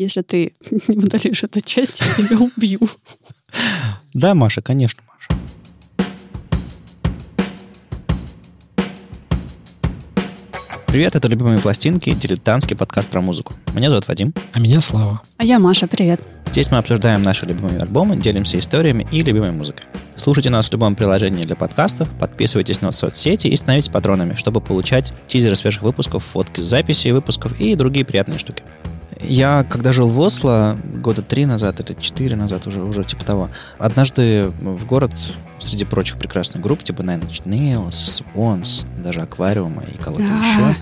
Если ты не удалишь эту часть, я тебя убью. Да, Маша, конечно, Маша. Привет, это «Любимые пластинки», дилетантский подкаст про музыку. Меня зовут Вадим. А меня Слава. А я Маша, привет. Здесь мы обсуждаем наши любимые альбомы, делимся историями и любимой музыкой. Слушайте нас в любом приложении для подкастов, подписывайтесь на соцсети и становитесь патронами, чтобы получать тизеры свежих выпусков, фотки с записи выпусков и другие приятные штуки. Я, когда жил в Осло, года три назад или четыре назад, уже, уже типа того, однажды в город среди прочих прекрасных групп, типа Nine Inch Nails, Swans, даже Аквариума и кого-то еще,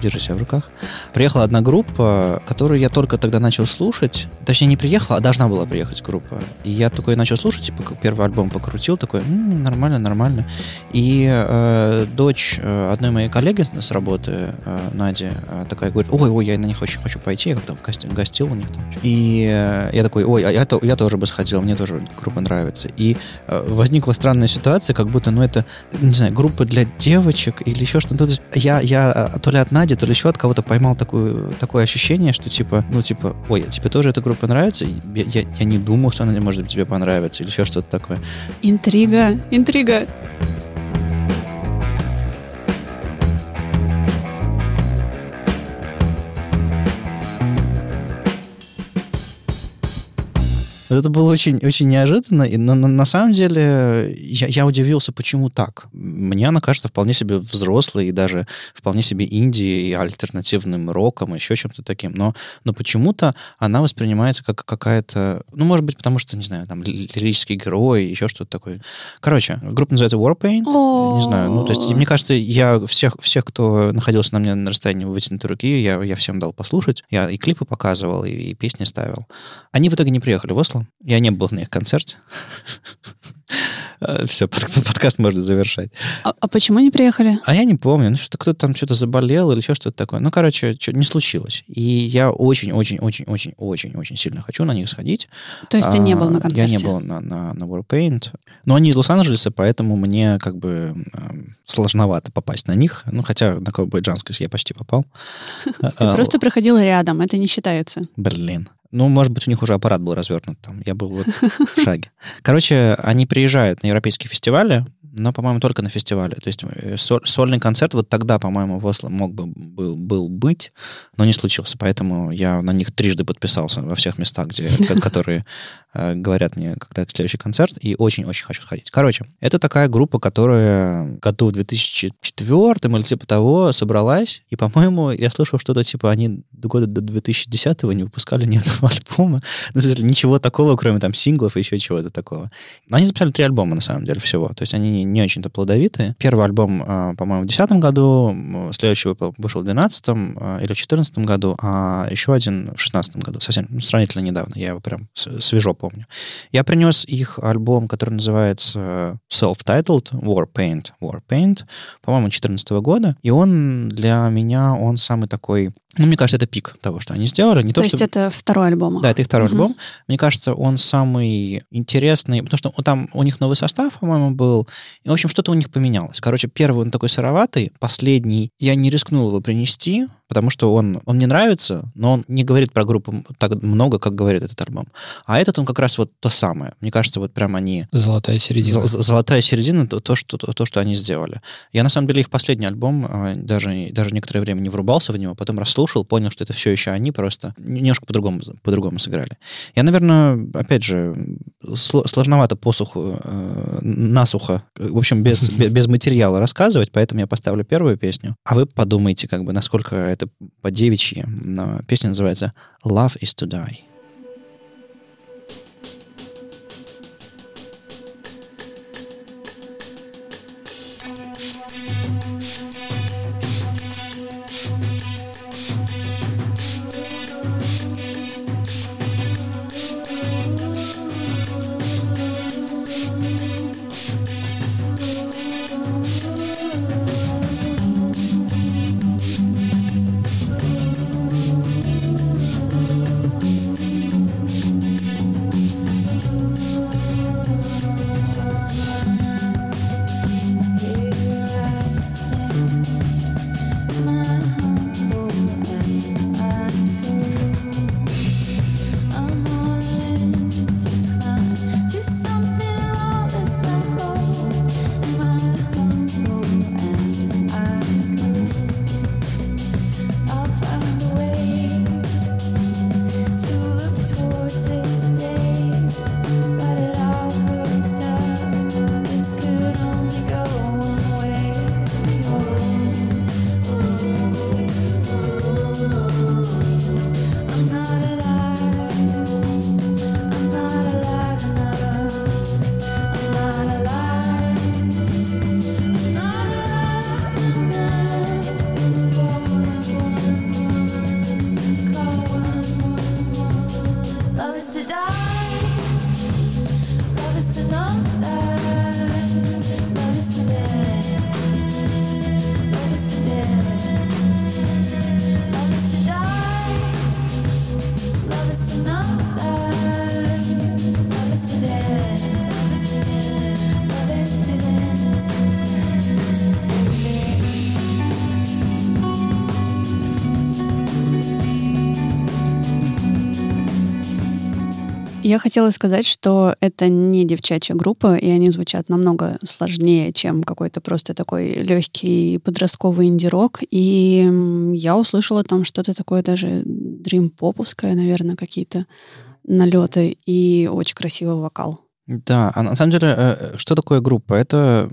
держи себя в руках. Приехала одна группа, которую я только тогда начал слушать. Точнее, не приехала, а должна была приехать группа. И я такой начал слушать, типа, первый альбом покрутил, такой, м-м, нормально, нормально. И э, дочь э, одной моей коллеги с работы, э, Нади, э, такая говорит, ой, ой, я на них очень хочу пойти, я там в гости, гостил у них там. И э, я такой, ой, а я, то, я тоже бы сходил, мне тоже группа нравится. И э, возникла странная ситуация, как будто, ну, это, не знаю, группа для девочек или еще что-то. Я, я то ли от Нади, то ли еще от кого-то поймал такую, такое ощущение, что типа, ну типа, ой, а тебе тоже эта группа нравится? Я, я, я не думал, что она может тебе понравиться или еще что-то такое. Интрига, интрига. Это было очень, очень неожиданно, и, но, но на самом деле я, я удивился, почему так. Мне она кажется вполне себе взрослой и даже вполне себе инди и альтернативным роком, еще чем-то таким. Но, но почему-то она воспринимается как какая-то... Ну, может быть, потому что, не знаю, там, лирический герой, еще что-то такое. Короче, группа называется Warpaint. Не знаю, ну, то есть, мне кажется, я всех, всех кто находился на мне на расстоянии вытянутой руки, я, я всем дал послушать. Я и клипы показывал, и, и песни ставил. Они в итоге не приехали в Осло, Я не был на их концерте. Все, подкаст можно завершать. А, а почему не приехали? А я не помню. Ну, что кто-то там что-то заболел или еще что-то такое. Ну, короче, что не случилось. И я очень-очень-очень-очень-очень сильно хочу на них сходить. То есть ты не был на концерте? Я не был на, на, на Warpaint. Но они из Лос-Анджелеса, поэтому мне как бы сложновато попасть на них. Ну, хотя на Кобайджанской я почти попал. Ты просто проходил рядом, это не считается. Блин. Ну, может быть, у них уже аппарат был развернут там. Я был вот в шаге. Короче, они приезжают на европейские фестивали, но, по-моему, только на фестивале. То есть э, сольный концерт вот тогда, по-моему, в Осло мог бы был, был быть, но не случился. Поэтому я на них трижды подписался во всех местах, где, которые э, говорят мне, когда следующий концерт, и очень-очень хочу сходить. Короче, это такая группа, которая году в 2004 или типа того собралась, и, по-моему, я слышал что-то типа они до года до 2010 не выпускали ни одного альбома. Ну, в смысле, ничего такого, кроме там синглов и еще чего-то такого. Но они записали три альбома, на самом деле, всего. То есть они не очень-то плодовитые. Первый альбом, а, по-моему, в 2010 году, следующий вышел в 2012 а, или в 2014 году, а еще один в 2016 году, совсем ну, сравнительно недавно, я его прям свежо помню. Я принес их альбом, который называется Self-Titled War Paint, War Paint, по-моему, 2014 года, и он для меня, он самый такой ну, мне кажется, это пик того, что они сделали. Не то, то есть что... это второй альбом? Да, это их второй угу. альбом. Мне кажется, он самый интересный, потому что там у них новый состав, по-моему, был. И, в общем, что-то у них поменялось. Короче, первый он такой сыроватый, последний я не рискнул его принести, потому что он, он мне нравится, но он не говорит про группу так много, как говорит этот альбом. А этот он как раз вот то самое. Мне кажется, вот прям они... Золотая середина. Золотая середина, то, то, что, то, что они сделали. Я, на самом деле, их последний альбом а, даже, даже некоторое время не врубался в него, потом расслушал, понял, что это все еще они, просто немножко по-другому по-другому сыграли. Я, наверное, опять же, сложновато посуху, э, насухо, в общем, без, без, без материала рассказывать, поэтому я поставлю первую песню, а вы подумайте, как бы, насколько это по девичьи. Песня называется «Love is to die». Я хотела сказать, что это не девчачья группа, и они звучат намного сложнее, чем какой-то просто такой легкий подростковый инди-рок. И я услышала там что-то такое даже дрим-поповское, наверное, какие-то налеты, и очень красивый вокал. Да, а на самом деле, э, что такое группа? Это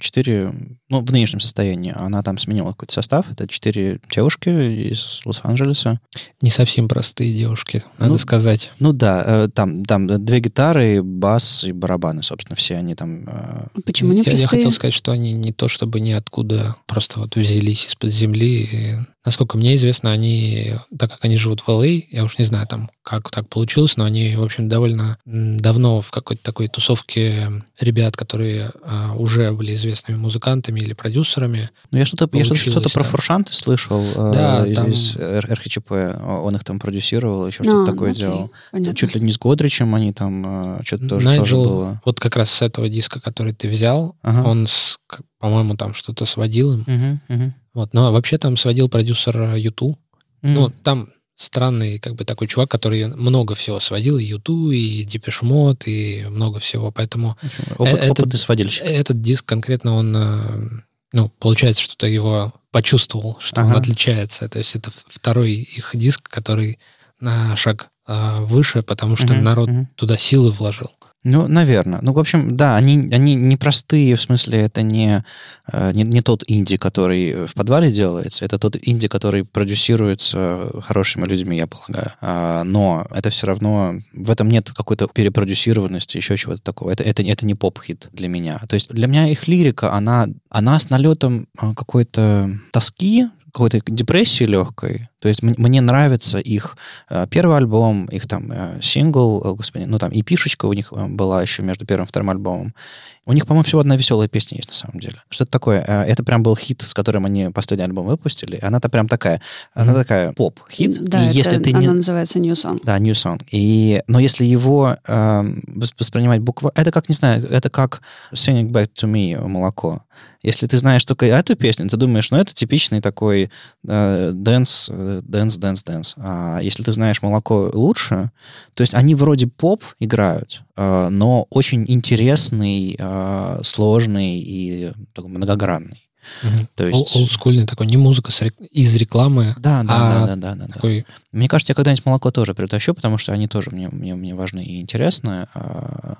четыре, ну, в нынешнем состоянии, она там сменила какой-то состав, это четыре девушки из Лос-Анджелеса. Не совсем простые девушки, надо Ну, сказать. Ну да, э, там, там две гитары, бас и барабаны, собственно, все они там... э, Почему не я, я простые? хотел сказать, что они не то чтобы ниоткуда просто вот взялись из-под земли. И, насколько мне известно, они, так как они живут в ЛА, я уж не знаю там, как так получилось, но они, в общем, довольно давно в какой-то такой тусовке ребят, которые а, уже были известными музыкантами или продюсерами. Ну, я что-то я что-то, про. Фуршанты слышал э, Да, из, там- из Р- РХЧП. Он их там продюсировал, еще А, что-то ну такое окей, делал. понятно. Чуть ли не с Годричем они там э, что-то тоже, тоже было. вот как раз с этого диска, который ты взял, Ага. он, с- по-моему, там что-то сводил им. Мгм, мгм. Вот, но вообще там сводил продюсер Юту. Ну, М. там странный, как бы, такой чувак, который много всего сводил, и Юту, и Депешмот, и много всего. Поэтому общем, Опыт, э, это- опытный сводильщик. этот диск конкретно, он, э, ну, получается, что ты его почувствовал, что он Ага. отличается. То есть это второй их диск, который на шаг э, выше, потому что Мгм, народ мгм. туда силы вложил. Ну, наверное. Ну, в общем, да, они, они непростые, в смысле, это не, э, не, не тот инди, который в подвале делается, это тот инди, который продюсируется хорошими людьми, я полагаю. А, но это все равно, в этом нет какой-то перепродюсированности, еще чего-то такого. Это, это, это не поп-хит для меня. То есть для меня их лирика, она, она с налетом а, какой-то тоски, какой-то депрессии легкой. То есть мне нравится их э, первый альбом, их там э, сингл, э, господи, ну там и пишечка у них э, была еще между первым и вторым альбомом. У них, по-моему, всего одна веселая песня есть на самом деле. Что это такое? Э, Это прям был хит, с которым они последний альбом выпустили. Она-то прям такая, она Мгм. такая поп-хит. Да, и это, если ты она не... называется New Song. Да, New Song. И, но если его вос- воспринимать буква... Это как, не знаю, это как Sing It Back to Me, молоко. Если ты знаешь только эту песню, ты думаешь, ну, это типичный такой dance, dance, dance, dance. А если ты знаешь Moloko лучше, то есть они вроде поп играют, э, но очень интересный, э, сложный и такой многогранный. Мгм. То есть... Ол- Олдскульный такой, не музыка рек- из рекламы, Да, да, А да, да, да, да, да. Мне кажется, я когда-нибудь Moloko тоже притащу, потому что они тоже мне, мне, мне важны и интересны. А,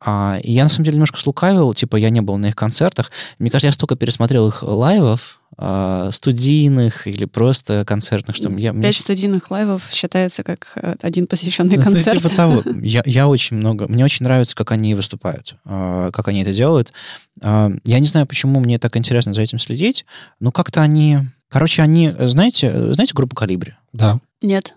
а, и я, на самом деле, немножко слукавил, типа, я не был на их концертах. Мне кажется, я столько пересмотрел их лайвов, а, студийных или просто концертных, что я... мне Пять студийных лайвов считается как э, один посвященный ну, концерт. типа того. Я, я очень много... Мне очень нравится, как они выступают, а, как они это делают. А, Я не знаю, почему мне так интересно за этим следить, но как-то они... Короче, они... Знаете, знаете группу «Калибри»? Да. Нет.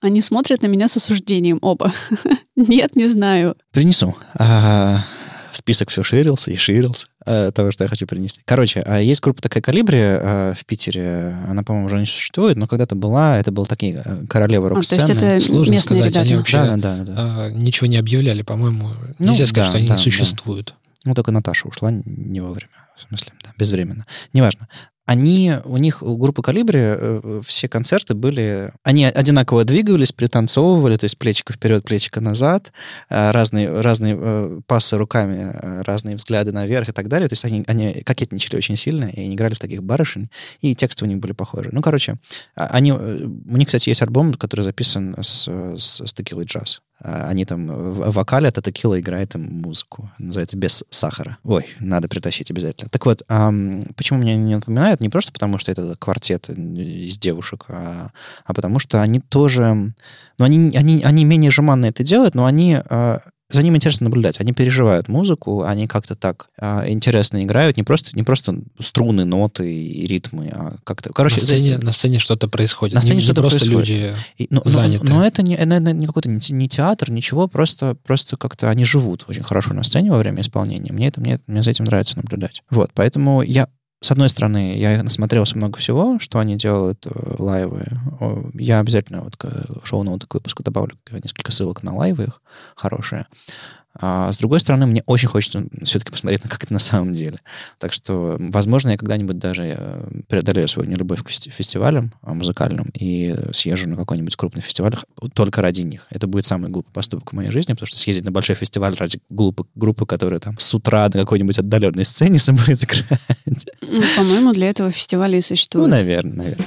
Они смотрят на меня с осуждением оба. Нет, не знаю. Принесу. А, список все ширился и ширился а, того, что я хочу принести. Короче, а, есть группа такая «Калибри» а, в Питере. Она, по-моему, уже не существует, но когда-то была. Это был такие э, королевы А, то рок-сцены. есть это Сложно местные сказать, они ребята. вообще- Да, да, да, да. А, ничего не объявляли, по-моему. Ну, Нельзя сказать, да, что они да, не да. существуют. Ну, только Наташа ушла не вовремя. В смысле, да, безвременно. Неважно. Они, у них, у группы «Калибри» э, все концерты были... Они одинаково двигались, пританцовывали, то есть плечико вперед, плечико назад, э, разные, разные э, пасы руками, э, разные взгляды наверх и так далее. То есть они, они кокетничали очень сильно, и они играли в таких барышень, и тексты у них были похожи. Ну, короче, а- они... э, У них, кстати, есть альбом, который записан с, с, с текилой джаз. А, Они там в в вокале, это текила играет им музыку. Называется «Без сахара». Ой, надо притащить обязательно. Так вот, ам, почему мне не напоминают? Не просто потому, что это квартет из девушек, а, а потому что они тоже... Ну, они, они, они менее жеманно это делают, но они... а, за ним интересно наблюдать. Они переживают музыку, они как-то так а, интересно играют, не просто, не просто струны, ноты и ритмы, а как-то... Короче, на, сцене, здесь- сцене что-то происходит. На сцене не, не что-то просто происходит. люди... и- но, но- заняты. но это не, это не какой-то не, не театр, ничего, просто, просто как-то они живут очень хорошо на сцене во время исполнения. Мне, это, мне, мне за этим нравится наблюдать. Вот, поэтому я, с одной стороны, я насмотрелся много всего, что они делают э, лайвы. Я обязательно вот к шоу-ноуты к выпуску добавлю несколько ссылок на лайвы их хорошие. А с другой стороны, мне очень хочется все-таки посмотреть, как это на самом деле. Так что, возможно, я когда-нибудь даже э, преодолею свою нелюбовь к фестивалям а, музыкальным и съезжу на какой-нибудь крупный фестиваль только ради них. Это будет самый глупый поступок в моей жизни, потому что съездить на большой фестиваль ради глупой группы, которая там с утра на какой-нибудь отдаленной сцене будет играть. Ну, по-моему, для этого фестиваля и существует. Ну, наверное, наверное.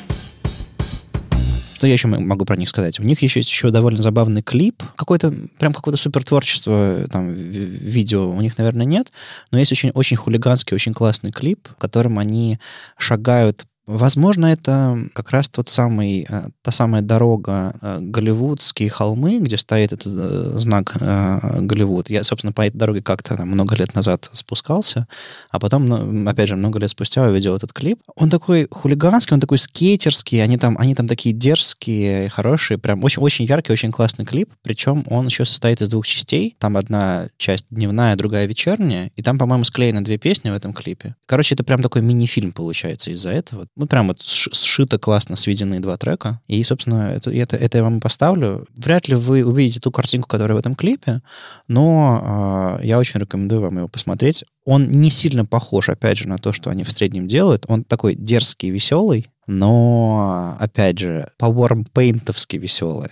Что я еще могу про них сказать? У них еще есть еще довольно забавный клип. Какой-то, прям какое-то супер творчество, там, видео у них, наверное, нет. Но есть очень, очень хулиганский, очень классный клип, в котором они шагают Возможно, это как раз тот самый, э, та самая дорога э, Голливудские холмы, где стоит этот э, знак Голливуд. Я, собственно, по этой дороге как-то много лет назад спускался, а потом, ну, опять же, много лет спустя увидел этот клип. Он такой хулиганский, он такой скейтерский, они там, они там такие дерзкие, хорошие, прям очень, очень яркий, очень классный клип, причем он еще состоит из двух частей. Там одна часть дневная, другая вечерняя, и там, по-моему, склеены две песни в этом клипе. Короче, это прям такой мини-фильм получается из-за этого. Ну, прям вот сшито классно сведенные два трека. И, собственно, это, это, это я вам поставлю. Вряд ли вы увидите ту картинку, которая в этом клипе, но э, я очень рекомендую вам его посмотреть. Он не сильно похож, опять же, на то, что они в среднем делают. Он такой дерзкий, веселый, но, опять же, по веселый. She'll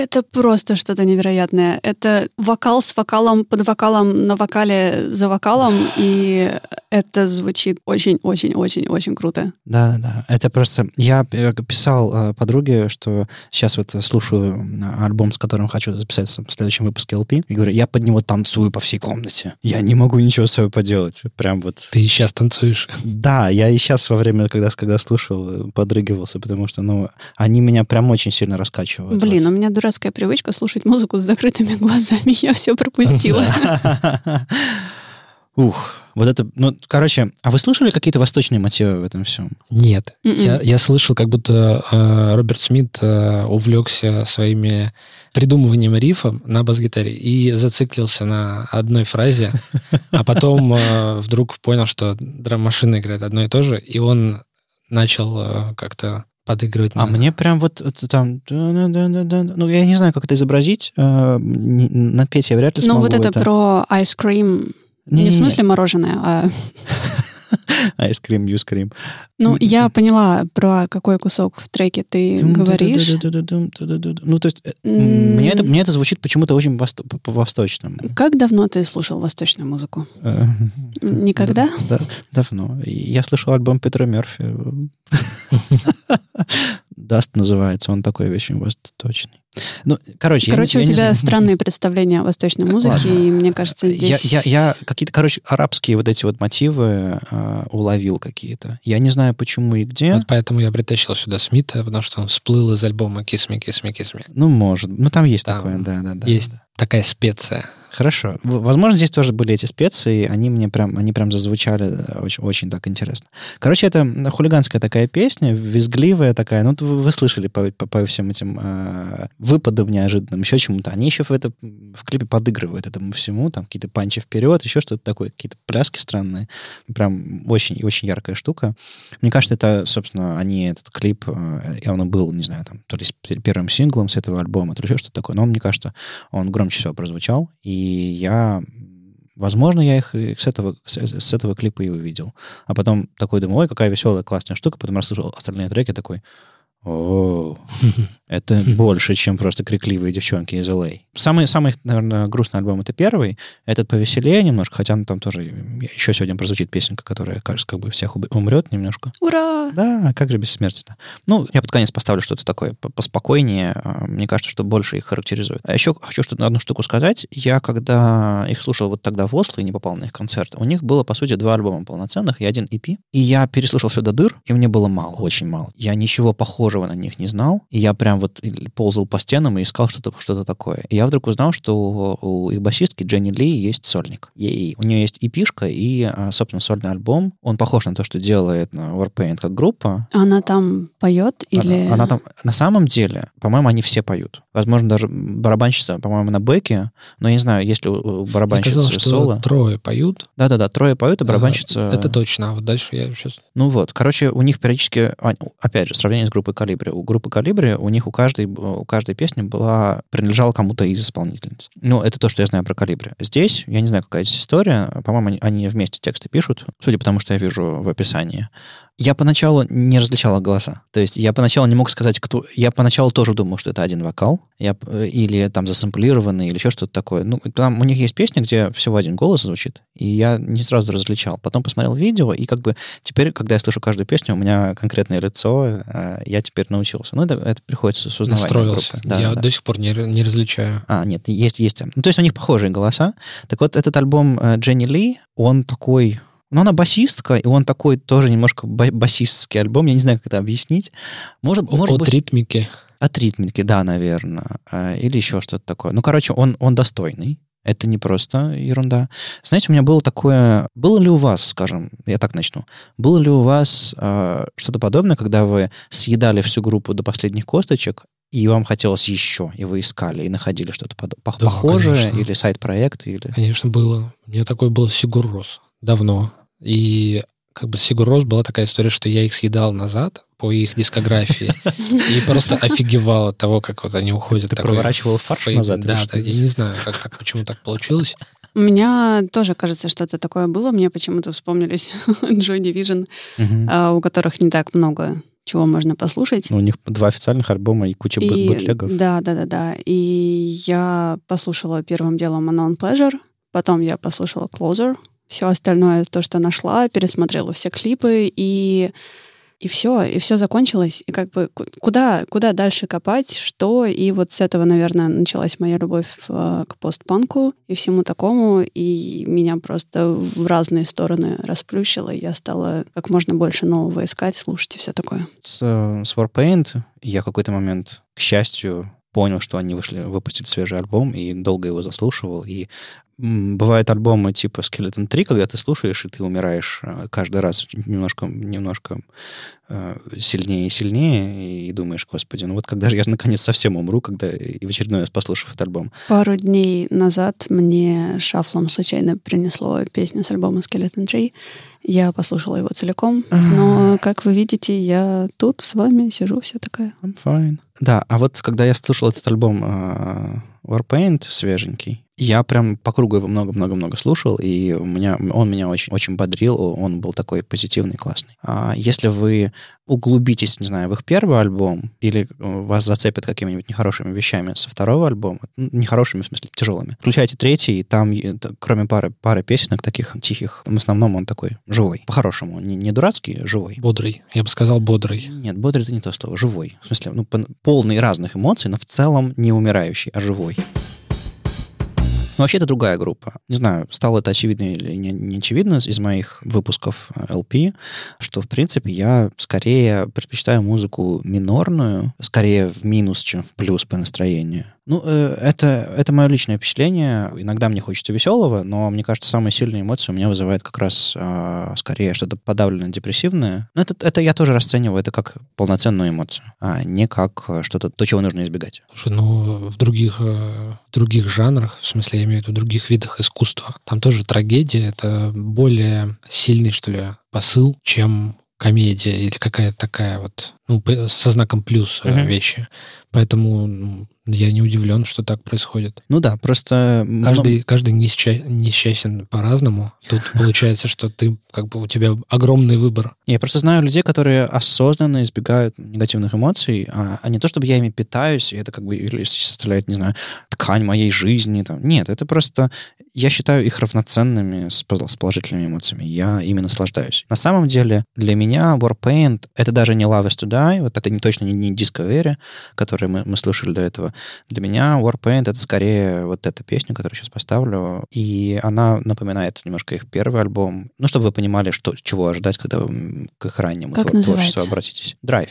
Это просто что-то невероятное. Это вокал с вокалом, под вокалом, на вокале за вокалом, и это звучит очень-очень-очень-очень круто. Да, да. Это просто... Я писал э, подруге, что сейчас вот слушаю альбом, с которым хочу записать в следующем выпуске LP, и говорю, я под него танцую по всей комнате. Я не могу ничего своего поделать. Прям вот... Ты и сейчас танцуешь? Да, я и сейчас во время, когда, когда слушал, подрыгивался, потому что, ну, они меня прям очень сильно раскачивают. Блин, у меня дурацкая привычка слушать музыку с закрытыми глазами. Я все пропустила. Ух, вот это, ну, короче, а вы слышали какие-то восточные мотивы в этом всем? Нет. М-м. Я, я слышал, как будто э, Роберт Смит э, увлекся своими придумыванием рифа на бас-гитаре и зациклился на одной фразе, а потом э, вдруг понял, что драм-машина играет одно и то же, и он начал э, как-то подыгрывать. А мне прям вот там... Ну, я не знаю, как это изобразить. Э, напеть я вряд ли ну, смогу. Ну, вот это, это про ice cream не, не в смысле мороженое, а... Ice cream, you scream. Ну, я поняла, про какой кусок в треке ты говоришь. Ну, то есть, мне это, мне это звучит почему-то очень по-восточному. Как давно ты слушал восточную музыку? Никогда? Давно. Я слышал альбом Питера Мерфи. Dust называется, он такой очень восточный. Ну, короче, короче, я, у я тебя странные представления о восточной музыке, Ладно. и мне кажется, здесь... Я, я, я какие-то, короче, арабские вот эти вот мотивы э, уловил какие-то. Я не знаю, почему и где. Вот поэтому я притащил сюда Смита, потому что он всплыл из альбома «Kiss me, kiss me, kiss me». Ну, может. Ну, там есть там такое, да, да, да. Есть такая специя Хорошо. Возможно, здесь тоже были эти специи, они мне прям, они прям зазвучали очень, очень так интересно. Короче, это хулиганская такая песня, визгливая такая. Ну, вы, вы слышали по, по, по всем этим э, выпадам неожиданным, еще чему-то. Они еще в, это, в клипе подыгрывают этому всему, там какие-то панчи вперед, еще что-то такое, какие-то пляски странные. Прям очень, очень яркая штука. Мне кажется, это, собственно, они этот клип, э, и он был, не знаю, там, то ли первым синглом с этого альбома, то ли еще что-то такое. Но мне кажется, он громче всего прозвучал. И я Возможно, я их с этого, с этого клипа и увидел. А потом такой думаю, ой, какая веселая, классная штука. Потом расслышал остальные треки, такой, о, это больше, чем просто крикливые девчонки из LA. Самый, самый, наверное, грустный альбом это первый. Этот повеселее немножко, хотя ну, там тоже еще сегодня прозвучит песенка, которая, кажется, как бы всех умрет немножко. Ура! Да, как же бессмертие-то. Ну, я под конец поставлю что-то такое поспокойнее. А, мне кажется, что больше их характеризует. А еще хочу что-то одну штуку сказать. Я, когда их слушал вот тогда в Осло и не попал на их концерт, у них было, по сути, два альбома полноценных и один EP. И я переслушал все до дыр, и мне было мало, очень мало. Я ничего похожего на них не знал. И я прям вот ползал по стенам и искал что-то что такое. И я вдруг узнал, что у их басистки Дженни Ли есть сольник. И у нее есть и пишка, и, а, собственно, сольный альбом. Он похож на то, что делает Warpaint как группа. Она там поет или... Она, она там... На самом деле, по-моему, они все поют. Возможно, даже барабанщица, по-моему, на бэке. Но я не знаю, если у барабанщицы казалось, соло... Что трое поют. Да-да-да, трое поют, и барабанщица... А, это точно. А вот дальше я сейчас... Ну вот, короче, у них периодически... Опять же, сравнение с группой Калибри. У группы Калибри у них у каждой, у каждой песни была, принадлежала кому-то из исполнительниц. Ну, это то, что я знаю про Калибри. Здесь, я не знаю, какая здесь история. По-моему, они, они вместе тексты пишут, судя по тому, что я вижу в описании я поначалу не различала голоса. То есть я поначалу не мог сказать, кто... Я поначалу тоже думал, что это один вокал, я... или там засэмплированный, или еще что-то такое. Ну, там у них есть песня, где всего один голос звучит, и я не сразу различал. Потом посмотрел видео, и как бы теперь, когда я слышу каждую песню, у меня конкретное лицо, а, я теперь научился. Ну, это, это приходится с узнаванием Настроился. Группы. Да, я да. до сих пор не, не различаю. А, нет, есть, есть. Ну, то есть у них похожие голоса. Так вот, этот альбом э, Дженни Ли, он такой но она басистка, и он такой тоже немножко басистский альбом. Я не знаю, как это объяснить. Может, может От быть... ритмики. От ритмики, да, наверное. А, или еще что-то такое. Ну, короче, он, он достойный. Это не просто ерунда. Знаете, у меня было такое... Было ли у вас, скажем, я так начну, было ли у вас э, что-то подобное, когда вы съедали всю группу до последних косточек, и вам хотелось еще, и вы искали, и находили что-то под... да, похожее, конечно. или сайт-проект, или... Конечно, было. У меня такой был Сигур Рос. Давно. И как бы Сигур Рос была такая история, что я их съедал назад по их дискографии и просто офигевал от того, как вот они уходят. Ты проворачивал фарш назад? Да, я не знаю, как так, почему так получилось. У меня тоже, кажется, что-то такое было. Мне почему-то вспомнились Joy Division, угу. у которых не так много чего можно послушать. Ну, у них два официальных альбома и куча и, бутлегов. Да, да, да, да. И я послушала первым делом Unknown Pleasure, потом я послушала Closer, все остальное, то, что нашла, пересмотрела все клипы, и, и все, и все закончилось. И как бы куда, куда дальше копать, что, и вот с этого, наверное, началась моя любовь э, к постпанку и всему такому, и меня просто в разные стороны расплющило, и я стала как можно больше нового искать, слушать и все такое. С, э, с Warpaint я какой-то момент, к счастью, понял, что они вышли, выпустили свежий альбом, и долго его заслушивал. И бывают альбомы типа Skeleton 3, когда ты слушаешь, и ты умираешь э, каждый раз немножко, немножко э, сильнее и сильнее, и думаешь, господи, ну вот когда же я наконец совсем умру, когда и в очередной раз послушав этот альбом. Пару дней назад мне шафлом случайно принесло песню с альбома Skeleton 3. Я послушала его целиком, но, как вы видите, я тут с вами сижу, вся такая. I'm fine. Да, а вот когда я слушал этот альбом Warpaint свеженький, я прям по кругу его много-много-много слушал, и у меня, он меня очень, очень бодрил, он был такой позитивный, классный. А если вы углубитесь, не знаю, в их первый альбом, или вас зацепят какими-нибудь нехорошими вещами со второго альбома, ну, нехорошими, в смысле, тяжелыми, включайте третий, и там, кроме пары, пары песенок таких тихих, в основном он такой живой. По-хорошему, не, не дурацкий, живой. Бодрый. Я бы сказал бодрый. Нет, бодрый это не то слово, живой. В смысле, ну, полный разных эмоций, но в целом не умирающий, а живой. Но вообще это другая группа. Не знаю, стало это очевидно или не, не очевидно из моих выпусков LP, э, что, в принципе, я скорее предпочитаю музыку минорную, скорее в минус, чем в плюс по настроению. Ну, э, это, это мое личное впечатление. Иногда мне хочется веселого, но мне кажется, самые сильные эмоции у меня вызывает как раз э, скорее что-то подавленное, депрессивное. Но это, это я тоже расцениваю это как полноценную эмоцию, а не как что-то, то, чего нужно избегать. Слушай, ну, в других, э, других жанрах, в смысле, я имею в виду других видах искусства, там тоже трагедия — это более сильный, что ли, посыл, чем комедия или какая-то такая вот, ну, со знаком плюс uh-huh. вещи. Поэтому ну, я не удивлен, что так происходит. Ну да, просто... Каждый, ну... каждый несча... несчастен по-разному. Тут получается, что ты, как бы, у тебя огромный выбор. Я просто знаю людей, которые осознанно избегают негативных эмоций, а, а не то, чтобы я ими питаюсь, и это как бы или составляет, не знаю, ткань моей жизни. Там. Нет, это просто... Я считаю их равноценными с, с положительными эмоциями. Я ими наслаждаюсь. На самом деле, для меня Warpaint — это даже не Love is to Die, вот это не точно не, не Discovery, который мы, мы слушали до этого. Для меня Warpaint — это скорее вот эта песня, которую сейчас поставлю, и она напоминает немножко их первый альбом. Ну, чтобы вы понимали, что, чего ожидать, когда вы к их раннему как творчеству обратитесь. Drive.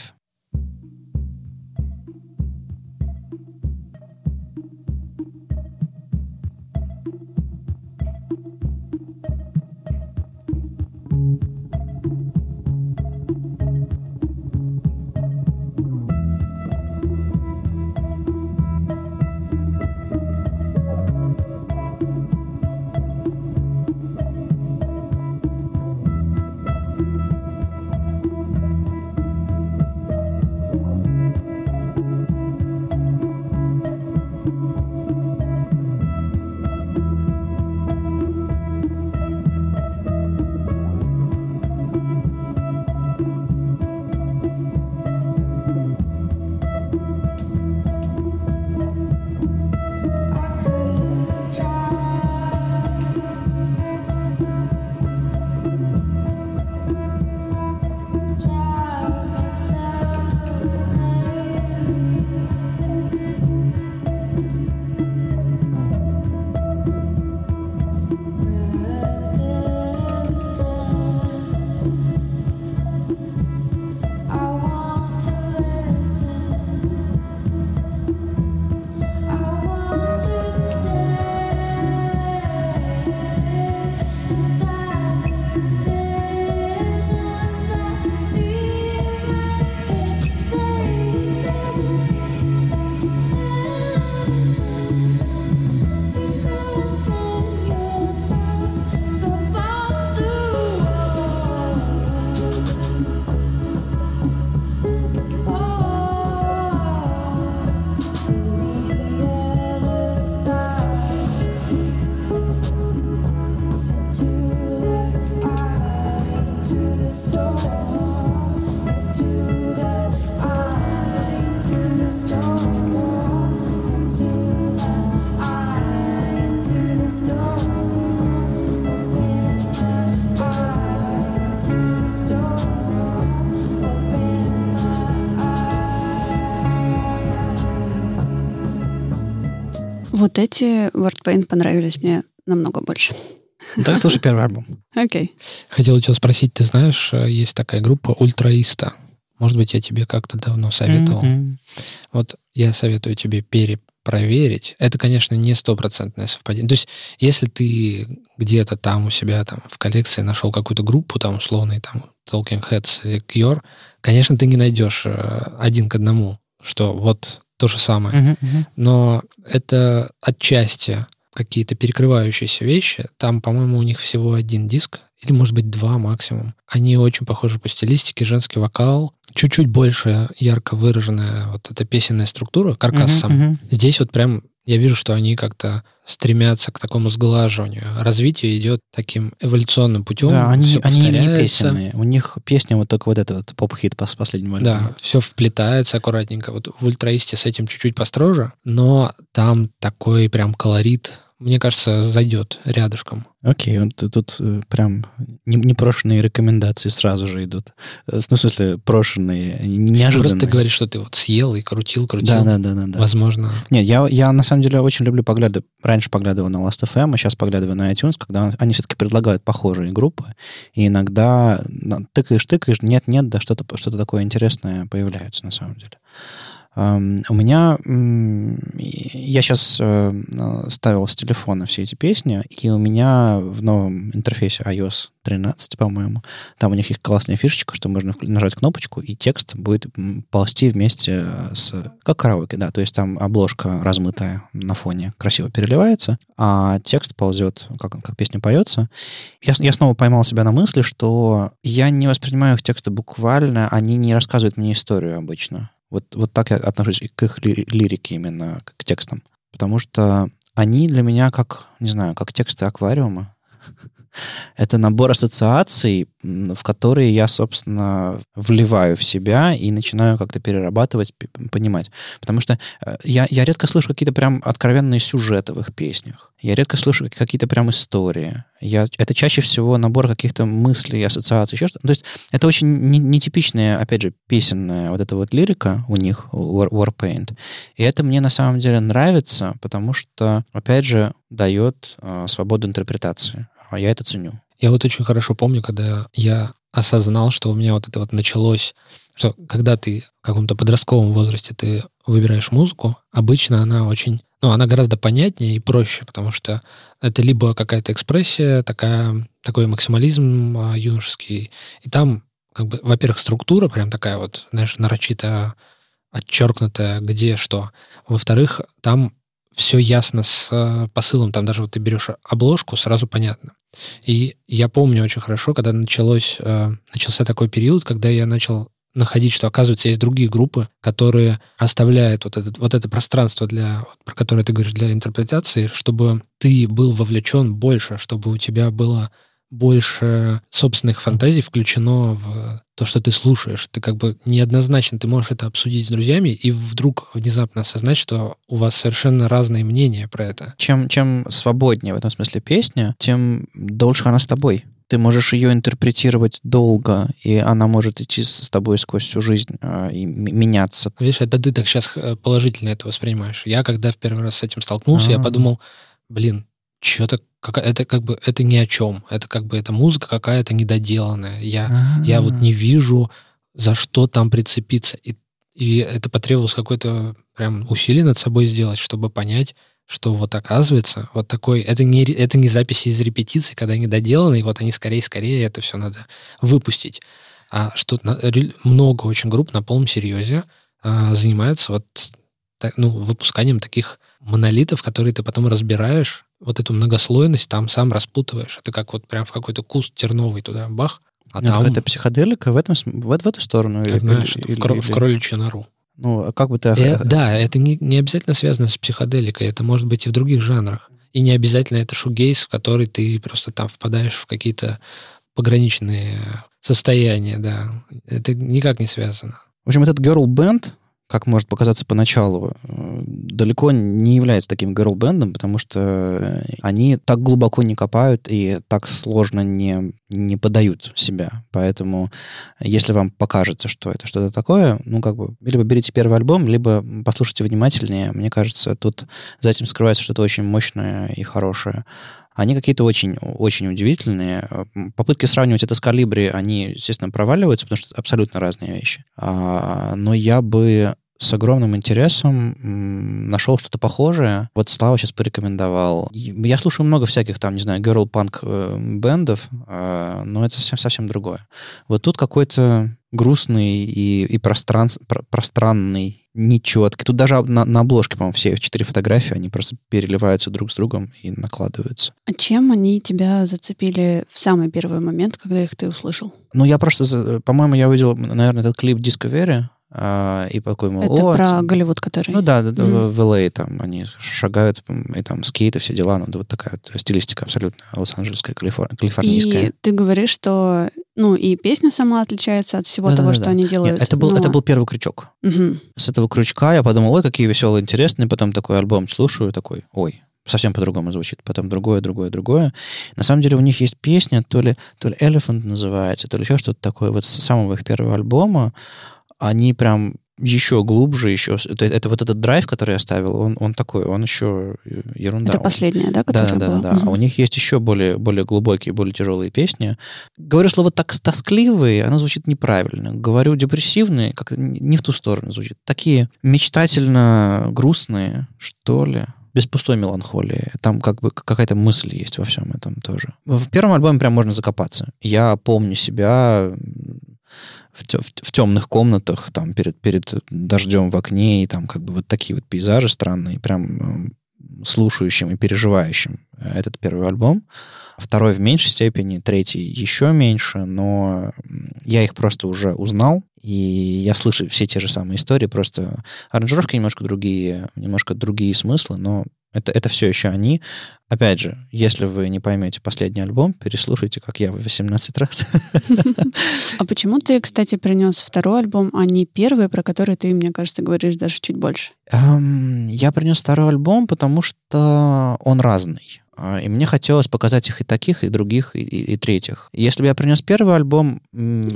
Вот эти WordPaint понравились мне намного больше. Так слушай первый альбом. Окей. Okay. Хотел у тебя спросить, ты знаешь, э, есть такая группа Ультраиста. Может быть, я тебе как-то давно советовал. Mm-hmm. Вот я советую тебе перепроверить. Это, конечно, не стопроцентное совпадение. То есть, если ты где-то там у себя там в коллекции нашел какую-то группу, там, условный, там, Talking Heads или Cure, конечно, ты не найдешь э, один к одному, что вот то же самое. Uh-huh, uh-huh. Но это отчасти какие-то перекрывающиеся вещи. Там, по-моему, у них всего один диск, или, может быть, два максимум. Они очень похожи по стилистике, женский вокал, чуть-чуть больше ярко выраженная вот эта песенная структура, каркас uh-huh, сам. Uh-huh. Здесь вот прям я вижу, что они как-то стремятся к такому сглаживанию. Развитие идет таким эволюционным путем. Да, они, они не песенные. У них песня вот только вот этот вот поп-хит по последнему альбому. Да, все вплетается аккуратненько. Вот в ультраисте с этим чуть-чуть построже, но там такой прям колорит мне кажется, зайдет рядышком. Окей, вот тут э, прям непрошенные рекомендации сразу же идут. Э, ну, в смысле, прошенные, неожиданные. Просто ты говоришь, что ты вот съел и крутил, крутил. Да, да, да, да. да. Возможно. Нет, я, я на самом деле очень люблю поглядывать. Раньше поглядывал на Last.fm, а сейчас поглядываю на iTunes, когда они все-таки предлагают похожие группы. И иногда тыкаешь, тыкаешь, нет-нет, да что-то что такое интересное появляется на самом деле. У меня... Я сейчас э, ставил с телефона все эти песни, и у меня в новом интерфейсе iOS 13, по-моему, там у них есть классная фишечка, что можно нажать кнопочку, и текст будет ползти вместе с... Как караоке, да. То есть там обложка размытая на фоне красиво переливается, а текст ползет, как, как песня поется. Я, я снова поймал себя на мысли, что я не воспринимаю их тексты буквально, они не рассказывают мне историю обычно. Вот, вот так я отношусь к их лирике именно, к текстам. Потому что они для меня как, не знаю, как тексты аквариума. Это набор ассоциаций, в которые я, собственно, вливаю в себя и начинаю как-то перерабатывать, понимать. Потому что э, я, я редко слышу какие-то прям откровенные сюжеты в их песнях. Я редко слышу какие-то прям истории. Я, это чаще всего набор каких-то мыслей, ассоциаций, еще что-то. То есть это очень нетипичная, опять же, песенная вот эта вот лирика у них, War, Warpaint. И это мне на самом деле нравится, потому что, опять же, дает э, свободу интерпретации а я это ценю. Я вот очень хорошо помню, когда я осознал, что у меня вот это вот началось, что когда ты в каком-то подростковом возрасте ты выбираешь музыку, обычно она очень, ну, она гораздо понятнее и проще, потому что это либо какая-то экспрессия, такая, такой максимализм а, юношеский, и там, как бы, во-первых, структура прям такая вот, знаешь, нарочито отчеркнутая, где что. Во-вторых, там все ясно с э, посылом, там даже вот ты берешь обложку, сразу понятно. И я помню очень хорошо, когда началось, э, начался такой период, когда я начал находить, что, оказывается, есть другие группы, которые оставляют вот, этот, вот это пространство, для, про которое ты говоришь, для интерпретации, чтобы ты был вовлечен больше, чтобы у тебя было больше собственных фантазий включено в то, что ты слушаешь. Ты как бы неоднозначно, ты можешь это обсудить с друзьями и вдруг внезапно осознать, что у вас совершенно разные мнения про это. Чем, чем свободнее в этом смысле песня, тем дольше она с тобой. Ты можешь ее интерпретировать долго, и она может идти с тобой сквозь всю жизнь э, и меняться. Видишь, это ты так сейчас э, положительно это воспринимаешь. Я, когда в первый раз с этим столкнулся, А-а-а. я а. подумал, блин, что-то это как бы это ни о чем. Это как бы это музыка какая-то недоделанная. Я, я вот не вижу, за что там прицепиться. И, и это потребовалось какое-то прям усилие над собой сделать, чтобы понять, что вот оказывается, вот такой, это не, это не записи из репетиции, когда они доделаны, и вот они скорее-скорее это все надо выпустить. А что много очень групп на полном серьезе а, занимаются вот так, ну, выпусканием таких монолитов, которые ты потом разбираешь, вот эту многослойность там сам распутываешь. Это как вот прям в какой-то куст терновый туда бах, а ну, там... Какая-то психоделика в, этом, в, в эту сторону? Или, знаешь, или, в, или, в кроличью нору. Ну, а как бы ты... Э, да, это не, не обязательно связано с психоделикой, это может быть и в других жанрах. И не обязательно это шугейс, в который ты просто там впадаешь в какие-то пограничные состояния, да. Это никак не связано. В общем, этот girl band, как может показаться поначалу, э, далеко не является таким girl-бендом, потому что они так глубоко не копают и так сложно не, не подают себя. Поэтому если вам покажется, что это что-то такое, ну, как бы, либо берите первый альбом, либо послушайте внимательнее. Мне кажется, тут за этим скрывается что-то очень мощное и хорошее они какие-то очень, очень удивительные. Попытки сравнивать это с калибри, они, естественно, проваливаются, потому что абсолютно разные вещи. А, но я бы с огромным интересом нашел что-то похожее. Вот Слава сейчас порекомендовал. Я слушаю много всяких там, не знаю, girl punk бендов, но это совсем, совсем другое. Вот тут какой-то грустный и, и простран, пространный, нечеткий. Тут даже на, на обложке, по-моему, все четыре фотографии, они просто переливаются друг с другом и накладываются. А чем они тебя зацепили в самый первый момент, когда их ты услышал? Ну, я просто, по-моему, я увидел, наверное, этот клип Discovery, и такой, мол, Это про Голливуд, который... Ну да, да, mm-hmm. в LA там они шагают, и там скейты, все дела, ну да, вот такая вот стилистика абсолютно лос-анджелесская, калифор... калифорнийская. И ты говоришь, что, ну, и песня сама отличается от всего да, того, да, что да. они делают. Нет, это был, но... это был первый крючок. Угу. С этого крючка я подумал, ой, какие веселые, интересные, потом такой альбом слушаю, такой, ой, совсем по-другому звучит. Потом другое, другое, другое. На самом деле у них есть песня, то ли, то ли Elephant называется, то ли еще что-то такое. Вот с самого их первого альбома они прям еще глубже, еще... Это, это вот этот драйв, который я ставил, он, он такой, он еще ерунда. Это последняя, да, которая Да, да, была? да. да. Угу. А у них есть еще более, более глубокие, более тяжелые песни. Говорю слово так тоскливые, оно звучит неправильно. Говорю депрессивные, как не в ту сторону звучит. Такие мечтательно грустные, что ли без пустой меланхолии. Там как бы какая-то мысль есть во всем этом тоже. В первом альбоме прям можно закопаться. Я помню себя в, в, в темных комнатах, там, перед, перед дождем в окне, и там как бы вот такие вот пейзажи странные, прям слушающим и переживающим этот первый альбом. Второй в меньшей степени, третий еще меньше, но я их просто уже узнал, и я слышу все те же самые истории, просто аранжировки немножко другие, немножко другие смыслы, но это, это все еще они. Опять же, если вы не поймете последний альбом, переслушайте, как я, в 18 раз. А почему ты, кстати, принес второй альбом, а не первый, про который ты, мне кажется, говоришь даже чуть больше? Я принес второй альбом, потому что он разный. А, и мне хотелось показать их и таких, и других, и, и, и третьих. Если бы я принес первый альбом...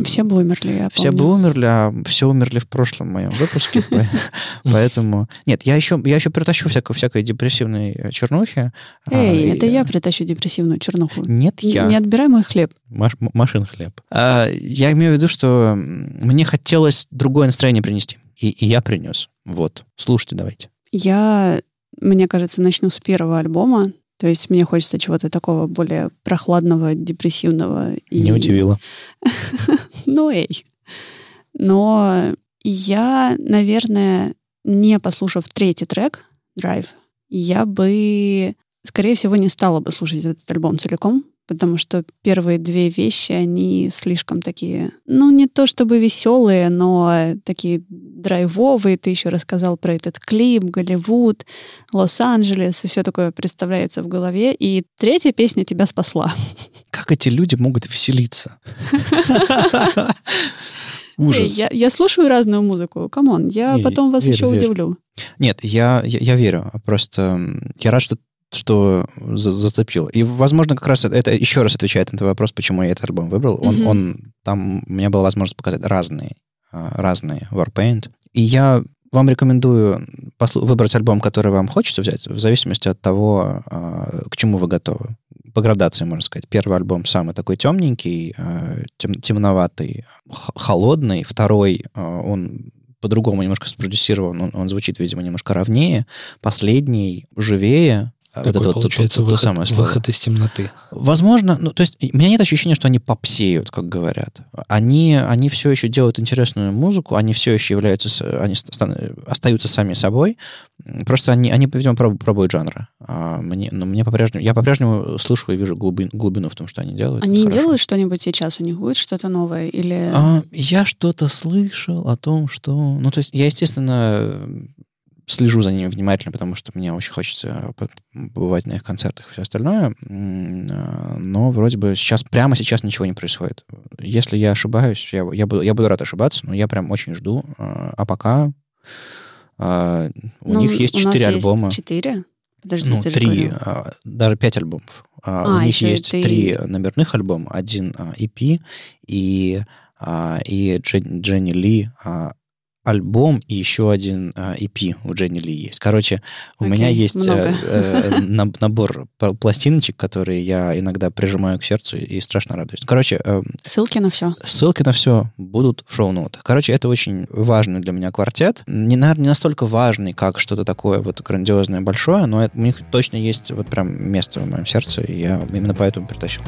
Все бы умерли, я Все помню. бы умерли, а все умерли в прошлом моем выпуске. Поэтому... Нет, я еще, я еще притащу всякой, депрессивной э, чернухи. А, Эй, это я притащу депрессивную чернуху. Нет, я. Не отбирай мой хлеб. Машин хлеб. А, я имею в виду, что мне хотелось другое настроение принести. И я принес. Вот. Слушайте давайте. Я, мне кажется, начну с первого альбома. То есть мне хочется чего-то такого более прохладного, депрессивного. И... Не удивило. ну, эй. Но я, наверное, не послушав третий трек, Drive, я бы, скорее всего, не стала бы слушать этот альбом целиком, потому что первые две вещи, они слишком такие, ну, не то чтобы веселые, но такие драйвовые. Ты еще рассказал про этот клип, Голливуд, Лос-Анджелес, и все такое представляется в голове. И третья песня тебя спасла. Как эти люди могут веселиться? Ужас. Эй, я, я слушаю разную музыку. Come on, я не, потом вас верю, еще верю. удивлю. Нет, я, я, я верю. Просто я рад, что что зацепил. И, возможно, как раз это еще раз отвечает на твой вопрос, почему я этот альбом выбрал. Он, mm-hmm. он там у меня была возможность показать разные, а, разные Warpaint. И я вам рекомендую послу- выбрать альбом, который вам хочется взять, в зависимости от того, а, к чему вы готовы. По градации, можно сказать. Первый альбом самый такой темненький, а, тем, темноватый, холодный. Второй, он по-другому немножко спродюсирован, он, он звучит, видимо, немножко ровнее. Последний живее, такой, вот это получается вот, то, выход, то самое слово. выход из темноты. Возможно, ну, то есть у меня нет ощущения, что они попсеют, как говорят. Они, они все еще делают интересную музыку, они все еще являются, они остаются сами собой, просто они, они видимо, пробуют, пробуют жанры. А мне, но мне по-прежнему, я по-прежнему слышу и вижу глубин, глубину в том, что они делают. Они делают что-нибудь сейчас? У них будет что-то новое? Или... А, я что-то слышал о том, что... Ну, то есть я, естественно, слежу за ними внимательно, потому что мне очень хочется побывать на их концертах и все остальное. Но вроде бы сейчас, прямо сейчас ничего не происходит. Если я ошибаюсь, я, я, буду, я буду рад ошибаться, но я прям очень жду. А пока а, у ну, них есть четыре альбома. Четыре? Подожди, ну, три, а, даже пять альбомов. А, у них есть ты... три номерных альбома, один EP и, и Дженни Ли альбом и еще один а, EP у Дженни Ли есть. Короче, у okay, меня есть э, э, набор пластиночек, которые я иногда прижимаю к сердцу и страшно радуюсь. Короче... Э, ссылки на все. Ссылки на все будут в шоу-нотах. Короче, это очень важный для меня квартет. Не, наверное, не настолько важный, как что-то такое вот грандиозное, большое, но это, у них точно есть вот прям место в моем сердце, и я именно поэтому притащил.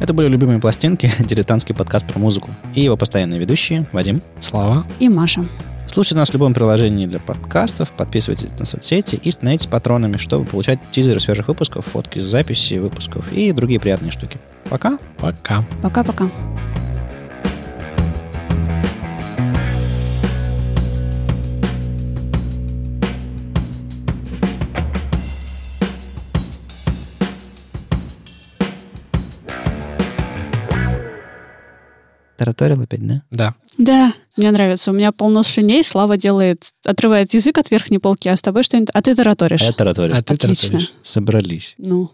Это были любимые пластинки, дилетантский подкаст про музыку. И его постоянные ведущие Вадим, Слава и Маша. Слушайте нас в любом приложении для подкастов, подписывайтесь на соцсети и становитесь патронами, чтобы получать тизеры свежих выпусков, фотки записи выпусков и другие приятные штуки. Пока. Пока. Пока-пока. Тараторил опять, да? Да. Да, мне нравится. У меня полно слюней, Слава делает, отрывает язык от верхней полки, а с тобой что-нибудь... А ты тараторишь. А я тараторю. А ты Отлично. тараторишь. Собрались. Ну,